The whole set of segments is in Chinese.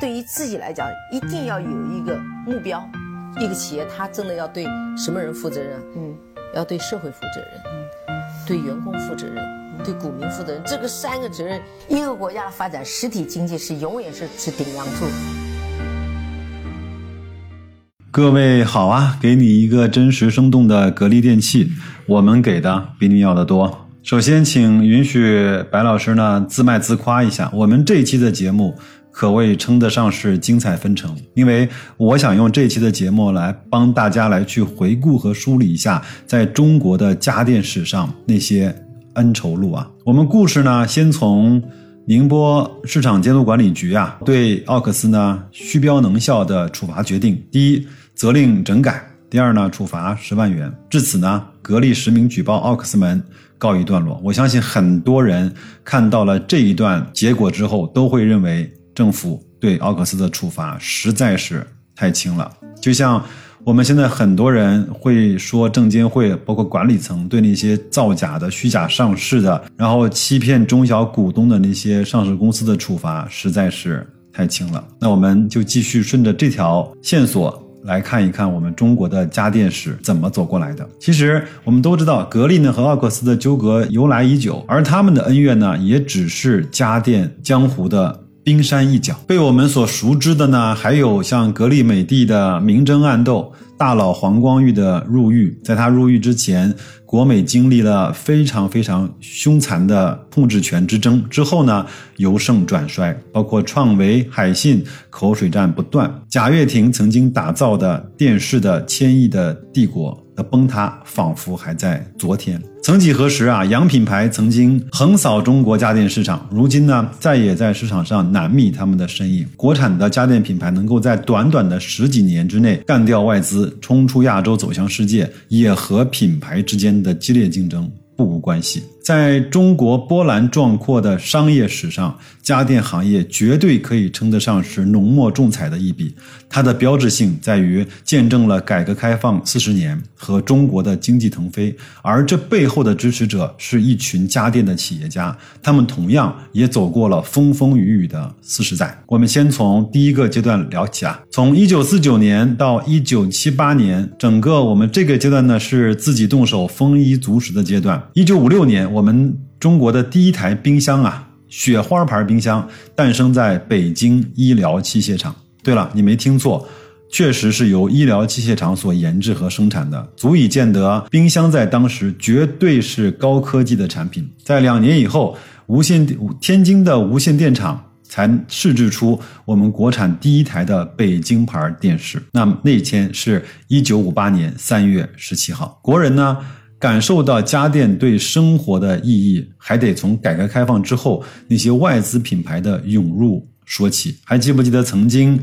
对于自己来讲，一定要有一个目标。一个企业，它真的要对什么人负责任？嗯，要对社会负责任，嗯，对员工负责任，对股民负责任。这个三个责任，一个国家的发展，实体经济是永远是是顶梁柱。各位好啊，给你一个真实生动的格力电器，我们给的比你要的多。首先，请允许白老师呢自卖自夸一下，我们这一期的节目。可谓称得上是精彩纷呈，因为我想用这期的节目来帮大家来去回顾和梳理一下，在中国的家电史上那些恩仇录啊。我们故事呢，先从宁波市场监督管理局啊对奥克斯呢虚标能效的处罚决定：第一，责令整改；第二呢，处罚十万元。至此呢，格力实名举报奥克斯门告一段落。我相信很多人看到了这一段结果之后，都会认为。政府对奥克斯的处罚实在是太轻了，就像我们现在很多人会说，证监会包括管理层对那些造假的、虚假上市的，然后欺骗中小股东的那些上市公司的处罚实在是太轻了。那我们就继续顺着这条线索来看一看我们中国的家电史怎么走过来的。其实我们都知道，格力呢和奥克斯的纠葛由来已久，而他们的恩怨呢，也只是家电江湖的。冰山一角，被我们所熟知的呢，还有像格力、美的的明争暗斗，大佬黄光裕的入狱。在他入狱之前，国美经历了非常非常凶残的控制权之争，之后呢，由盛转衰，包括创维、海信口水战不断，贾跃亭曾经打造的电视的千亿的帝国的。崩塌仿佛还在昨天。曾几何时啊，洋品牌曾经横扫中国家电市场，如今呢，再也在市场上难觅他们的身影。国产的家电品牌能够在短短的十几年之内干掉外资，冲出亚洲，走向世界，也和品牌之间的激烈竞争。不无关系。在中国波澜壮阔的商业史上，家电行业绝对可以称得上是浓墨重彩的一笔。它的标志性在于见证了改革开放四十年和中国的经济腾飞，而这背后的支持者是一群家电的企业家，他们同样也走过了风风雨雨的四十载。我们先从第一个阶段聊起啊，从一九四九年到一九七八年，整个我们这个阶段呢是自己动手丰衣足食的阶段。一九五六年，我们中国的第一台冰箱啊，雪花牌冰箱诞生在北京医疗器械厂。对了，你没听错，确实是由医疗器械厂所研制和生产的，足以见得冰箱在当时绝对是高科技的产品。在两年以后，无线天津的无线电厂才试制出我们国产第一台的北京牌电视。那么那天是一九五八年三月十七号，国人呢？感受到家电对生活的意义，还得从改革开放之后那些外资品牌的涌入说起。还记不记得曾经，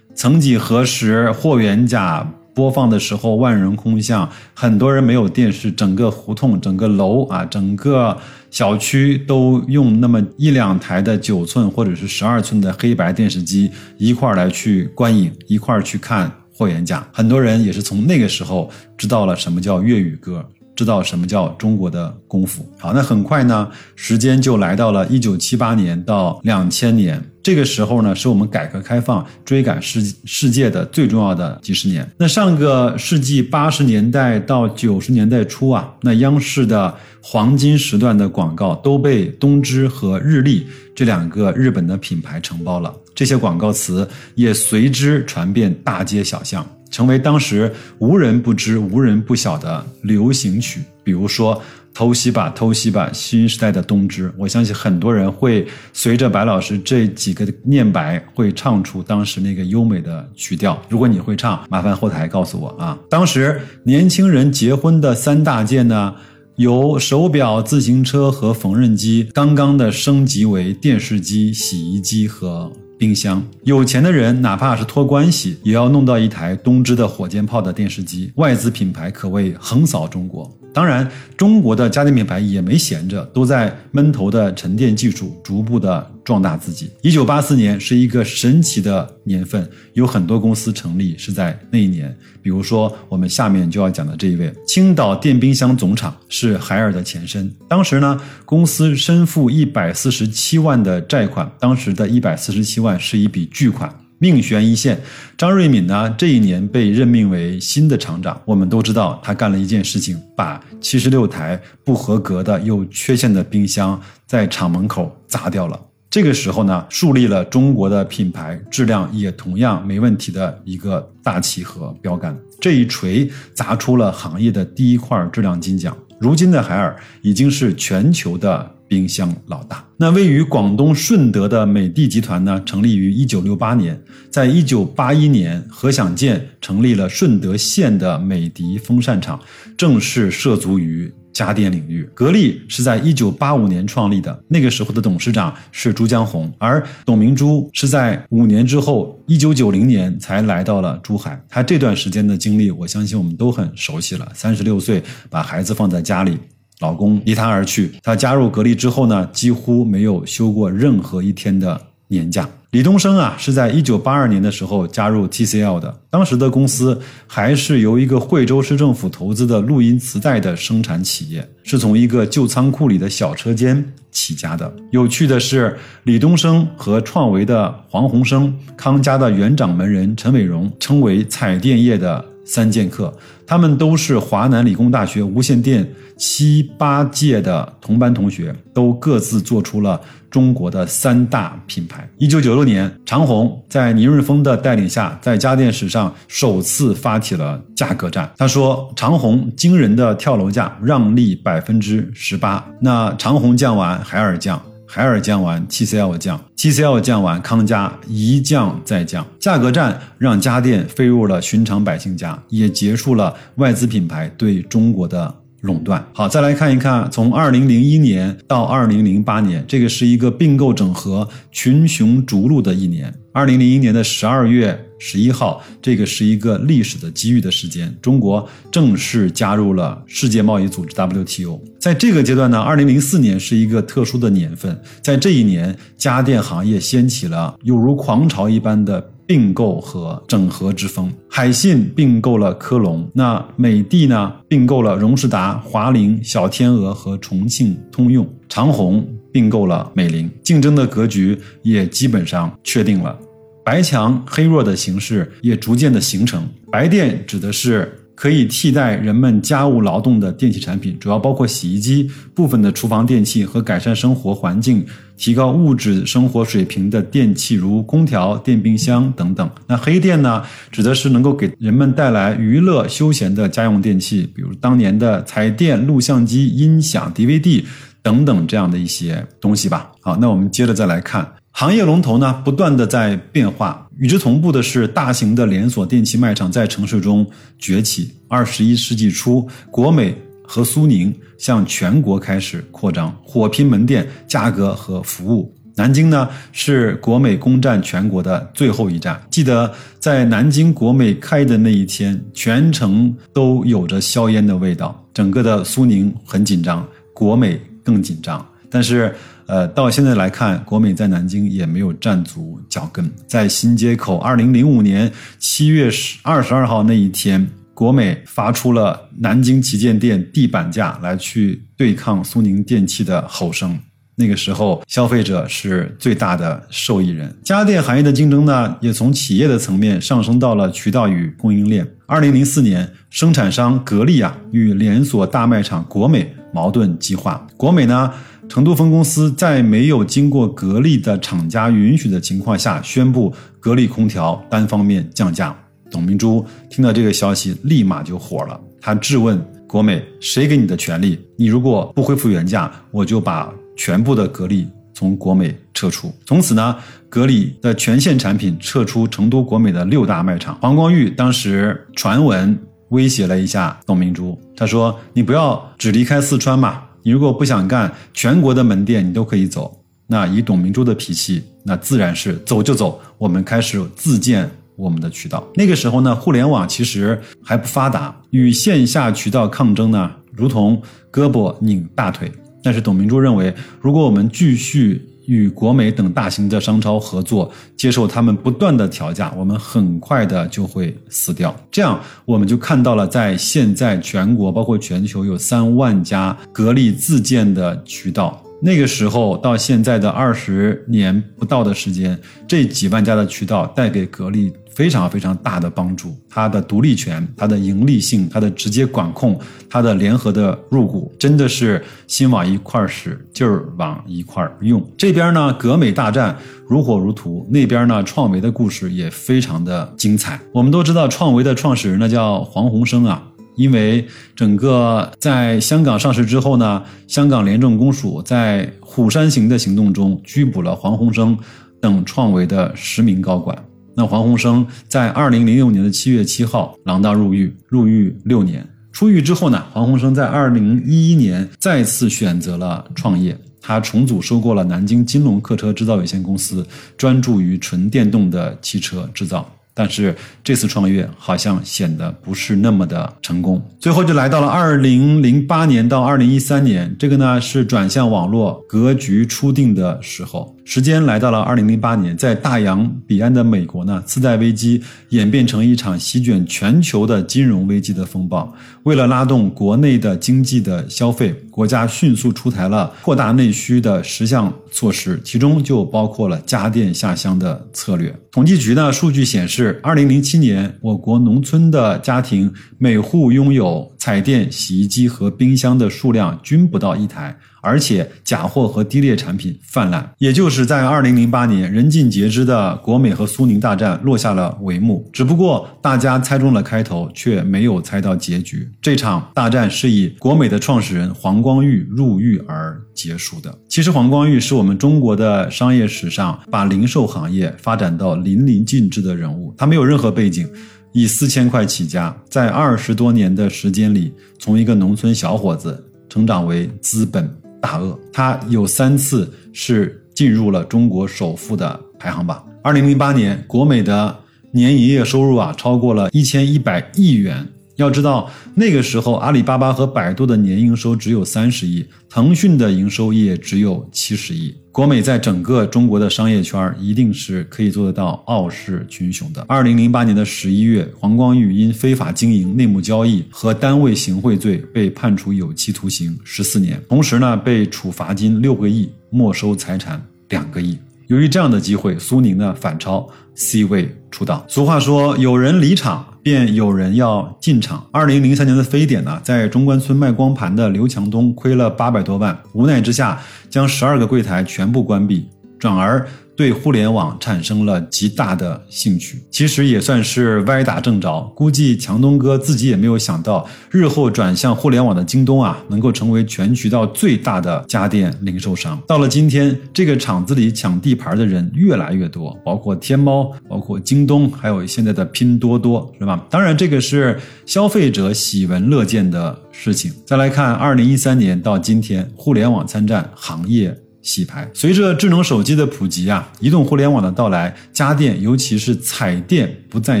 曾几何时，霍元甲播放的时候万人空巷，很多人没有电视，整个胡同、整个楼啊、整个小区都用那么一两台的九寸或者是十二寸的黑白电视机一块来去观影，一块去看霍元甲。很多人也是从那个时候知道了什么叫粤语歌。知道什么叫中国的功夫？好，那很快呢，时间就来到了一九七八年到两千年，这个时候呢，是我们改革开放追赶世世界的最重要的几十年。那上个世纪八十年代到九十年代初啊，那央视的黄金时段的广告都被东芝和日立这两个日本的品牌承包了，这些广告词也随之传遍大街小巷。成为当时无人不知、无人不晓的流行曲，比如说《偷袭吧，偷袭吧》，新时代的东芝。我相信很多人会随着白老师这几个念白，会唱出当时那个优美的曲调。如果你会唱，麻烦后台告诉我啊。当时年轻人结婚的三大件呢，有手表、自行车和缝纫机，刚刚的升级为电视机、洗衣机和。冰箱，有钱的人哪怕是托关系，也要弄到一台东芝的火箭炮的电视机。外资品牌可谓横扫中国。当然，中国的家电品牌也没闲着，都在闷头的沉淀技术，逐步的壮大自己。一九八四年是一个神奇的年份，有很多公司成立是在那一年。比如说，我们下面就要讲的这一位，青岛电冰箱总厂是海尔的前身。当时呢，公司身负一百四十七万的债款，当时的一百四十七万是一笔巨款。命悬一线。张瑞敏呢，这一年被任命为新的厂长。我们都知道，他干了一件事情，把七十六台不合格的、有缺陷的冰箱在厂门口砸掉了。这个时候呢，树立了中国的品牌质量也同样没问题的一个大旗和标杆。这一锤砸出了行业的第一块质量金奖。如今的海尔已经是全球的。冰箱老大。那位于广东顺德的美的集团呢，成立于一九六八年，在一九八一年，何享健成立了顺德县的美的风扇厂，正式涉足于家电领域。格力是在一九八五年创立的，那个时候的董事长是朱江洪，而董明珠是在五年之后，一九九零年才来到了珠海。她这段时间的经历，我相信我们都很熟悉了。三十六岁，把孩子放在家里。老公离她而去，她加入格力之后呢，几乎没有休过任何一天的年假。李东生啊，是在一九八二年的时候加入 TCL 的，当时的公司还是由一个惠州市政府投资的录音磁带的生产企业，是从一个旧仓库里的小车间起家的。有趣的是，李东生和创维的黄鸿生、康佳的原掌门人陈伟荣，称为彩电业的。三剑客，他们都是华南理工大学无线电七八届的同班同学，都各自做出了中国的三大品牌。一九九六年，长虹在倪润峰的带领下，在家电史上首次发起了价格战。他说：“长虹惊人的跳楼价，让利百分之十八。那长虹降完，海尔降。”海尔降完，TCL 降，TCL 降完，康佳一降再降，价格战让家电飞入了寻常百姓家，也结束了外资品牌对中国的垄断。好，再来看一看，从二零零一年到二零零八年，这个是一个并购整合群雄逐鹿的一年。二零零一年的十二月。十一号，这个是一个历史的机遇的时间，中国正式加入了世界贸易组织 WTO。在这个阶段呢，二零零四年是一个特殊的年份，在这一年，家电行业掀起了犹如狂潮一般的并购和整合之风。海信并购了科龙，那美的呢并购了荣事达、华凌、小天鹅和重庆通用，长虹并购了美菱，竞争的格局也基本上确定了。白强黑弱的形势也逐渐的形成。白电指的是可以替代人们家务劳动的电器产品，主要包括洗衣机、部分的厨房电器和改善生活环境、提高物质生活水平的电器，如空调、电冰箱等等。那黑电呢，指的是能够给人们带来娱乐休闲的家用电器，比如当年的彩电、录像机、音响、DVD 等等这样的一些东西吧。好，那我们接着再来看。行业龙头呢，不断的在变化。与之同步的是，大型的连锁电器卖场在城市中崛起。二十一世纪初，国美和苏宁向全国开始扩张，火拼门店价格和服务。南京呢，是国美攻占全国的最后一站。记得在南京国美开的那一天，全城都有着硝烟的味道。整个的苏宁很紧张，国美更紧张。但是。呃，到现在来看，国美在南京也没有站足脚跟。在新街口，二零零五年七月十二十二号那一天，国美发出了南京旗舰店地板价来去对抗苏宁电器的吼声。那个时候，消费者是最大的受益人。家电行业的竞争呢，也从企业的层面上升到了渠道与供应链。二零零四年，生产商格力啊与连锁大卖场国美矛盾激化，国美呢。成都分公司在没有经过格力的厂家允许的情况下，宣布格力空调单方面降价。董明珠听到这个消息，立马就火了，她质问国美：“谁给你的权利？你如果不恢复原价，我就把全部的格力从国美撤出。”从此呢，格力的全线产品撤出成都国美的六大卖场。黄光裕当时传闻威胁了一下董明珠，他说：“你不要只离开四川嘛。”你如果不想干，全国的门店你都可以走。那以董明珠的脾气，那自然是走就走。我们开始自建我们的渠道。那个时候呢，互联网其实还不发达，与线下渠道抗争呢，如同胳膊拧大腿。但是董明珠认为，如果我们继续，与国美等大型的商超合作，接受他们不断的调价，我们很快的就会死掉。这样，我们就看到了，在现在全国包括全球有三万家格力自建的渠道，那个时候到现在的二十年不到的时间，这几万家的渠道带给格力非常非常大的帮助。它的独立权、它的盈利性、它的直接管控、它的联合的入股，真的是心往一块儿使，劲儿往一块儿用。这边呢，格美大战如火如荼；那边呢，创维的故事也非常的精彩。我们都知道，创维的创始人呢叫黄鸿升啊。因为整个在香港上市之后呢，香港廉政公署在虎山行的行动中拘捕了黄鸿升等创维的十名高管。那黄鸿升在二零零六年的七月七号锒铛入狱，入狱六年。出狱之后呢，黄鸿升在二零一一年再次选择了创业，他重组收购了南京金龙客车制造有限公司，专注于纯电动的汽车制造。但是这次创业好像显得不是那么的成功，最后就来到了二零零八年到二零一三年，这个呢是转向网络格局初定的时候。时间来到了二零零八年，在大洋彼岸的美国呢，次贷危机演变成一场席卷全球的金融危机的风暴。为了拉动国内的经济的消费，国家迅速出台了扩大内需的十项措施，其中就包括了家电下乡的策略。统计局的数据显示，二零零七年我国农村的家庭每户拥有彩电、洗衣机和冰箱的数量均不到一台。而且假货和低劣产品泛滥，也就是在二零零八年，人尽皆知的国美和苏宁大战落下了帷幕。只不过大家猜中了开头，却没有猜到结局。这场大战是以国美的创始人黄光裕入狱而结束的。其实黄光裕是我们中国的商业史上把零售行业发展到淋漓尽致的人物。他没有任何背景，以四千块起家，在二十多年的时间里，从一个农村小伙子成长为资本。大鳄，他有三次是进入了中国首富的排行榜。二零零八年，国美的年营业收入啊超过了一千一百亿元。要知道，那个时候阿里巴巴和百度的年营收只有三十亿，腾讯的营收也只有七十亿。国美在整个中国的商业圈一定是可以做得到傲视群雄的。二零零八年的十一月，黄光裕因非法经营内幕交易和单位行贿罪被判处有期徒刑十四年，同时呢被处罚金六个亿，没收财产两个亿。由于这样的机会，苏宁呢反超 C 位出道。俗话说，有人离场。便有人要进场。二零零三年的非典呢，在中关村卖光盘的刘强东亏了八百多万，无奈之下将十二个柜台全部关闭，转而。对互联网产生了极大的兴趣，其实也算是歪打正着。估计强东哥自己也没有想到，日后转向互联网的京东啊，能够成为全渠道最大的家电零售商。到了今天，这个厂子里抢地盘的人越来越多，包括天猫，包括京东，还有现在的拼多多，是吧？当然，这个是消费者喜闻乐见的事情。再来看，二零一三年到今天，互联网参战行业。洗牌，随着智能手机的普及啊，移动互联网的到来，家电尤其是彩电不再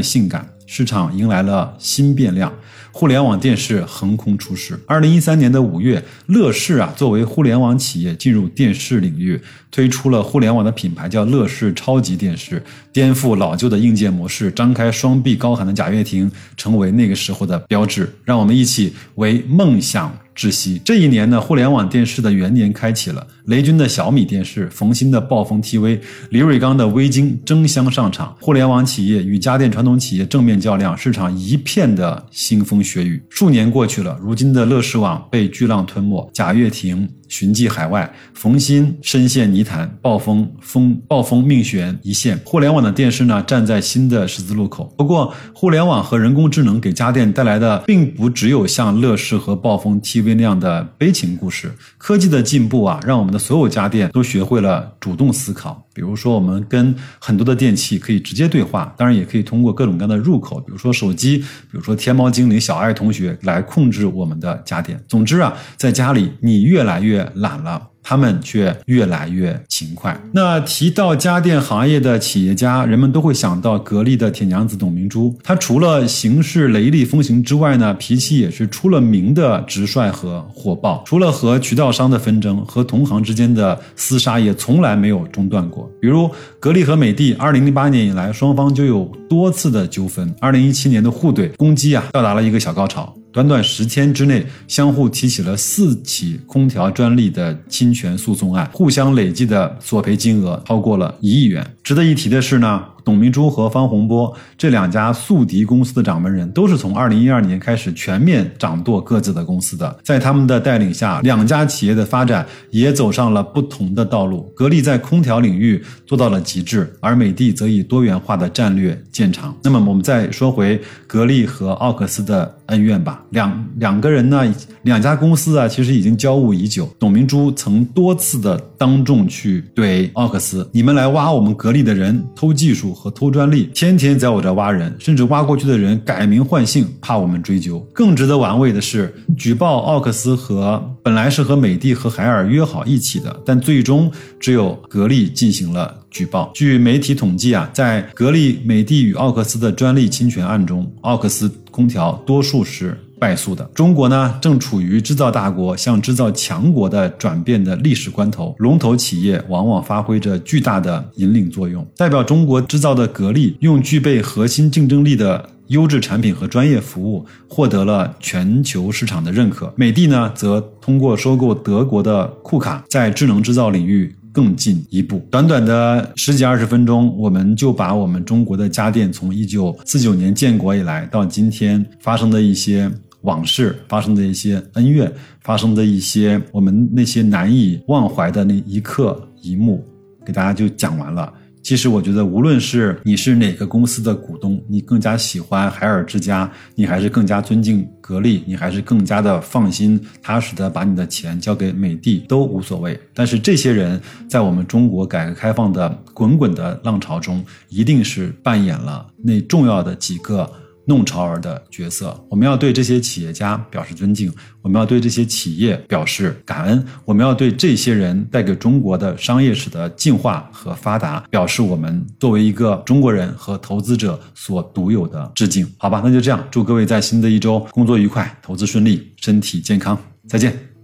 性感，市场迎来了新变量。互联网电视横空出世。二零一三年的五月，乐视啊作为互联网企业进入电视领域，推出了互联网的品牌，叫乐视超级电视，颠覆老旧的硬件模式，张开双臂高喊的贾跃亭，成为那个时候的标志。让我们一起为梦想。窒息。这一年呢，互联网电视的元年开启了。雷军的小米电视，冯鑫的暴风 TV，李瑞刚的微鲸争相上场。互联网企业与家电传统企业正面较量，市场一片的腥风血雨。数年过去了，如今的乐视网被巨浪吞没，贾跃亭。寻迹海外，冯鑫深陷泥潭，暴风风暴风命悬一线。互联网的电视呢，站在新的十字路口。不过，互联网和人工智能给家电带来的，并不只有像乐视和暴风 TV 那样的悲情故事。科技的进步啊，让我们的所有家电都学会了主动思考。比如说，我们跟很多的电器可以直接对话，当然也可以通过各种各样的入口，比如说手机，比如说天猫精灵小爱同学来控制我们的家电。总之啊，在家里你越来越懒了。他们却越来越勤快。那提到家电行业的企业家，人们都会想到格力的铁娘子董明珠。她除了行事雷厉风行之外呢，脾气也是出了名的直率和火爆。除了和渠道商的纷争，和同行之间的厮杀也从来没有中断过。比如格力和美的，二零零八年以来，双方就有多次的纠纷。二零一七年的互怼攻击啊，到达了一个小高潮。短短十天之内，相互提起了四起空调专利的侵权诉讼案，互相累计的索赔金额超过了一亿元。值得一提的是呢。董明珠和方洪波这两家宿敌公司的掌门人，都是从二零一二年开始全面掌舵各自的公司的。在他们的带领下，两家企业的发展也走上了不同的道路。格力在空调领域做到了极致，而美的则以多元化的战略见长。那么，我们再说回格力和奥克斯的恩怨吧。两两个人呢，两家公司啊，其实已经交恶已久。董明珠曾多次的当众去怼奥克斯：“你们来挖我们格力的人，偷技术。”和偷专利，天天在我这挖人，甚至挖过去的人改名换姓，怕我们追究。更值得玩味的是，举报奥克斯和本来是和美的和海尔约好一起的，但最终只有格力进行了举报。据媒体统计啊，在格力、美的与奥克斯的专利侵权案中，奥克斯空调多数是。败诉的中国呢，正处于制造大国向制造强国的转变的历史关头。龙头企业往往发挥着巨大的引领作用。代表中国制造的格力，用具备核心竞争力的优质产品和专业服务，获得了全球市场的认可。美的呢，则通过收购德国的库卡，在智能制造领域更进一步。短短的十几二十分钟，我们就把我们中国的家电从一九四九年建国以来到今天发生的一些。往事发生的一些恩怨，发生的一些我们那些难以忘怀的那一刻一幕，给大家就讲完了。其实我觉得，无论是你是哪个公司的股东，你更加喜欢海尔之家，你还是更加尊敬格力，你还是更加的放心踏实的把你的钱交给美的，都无所谓。但是这些人在我们中国改革开放的滚滚的浪潮中，一定是扮演了那重要的几个。弄潮儿的角色，我们要对这些企业家表示尊敬，我们要对这些企业表示感恩，我们要对这些人带给中国的商业史的进化和发达表示我们作为一个中国人和投资者所独有的致敬。好吧，那就这样，祝各位在新的一周工作愉快，投资顺利，身体健康，再见。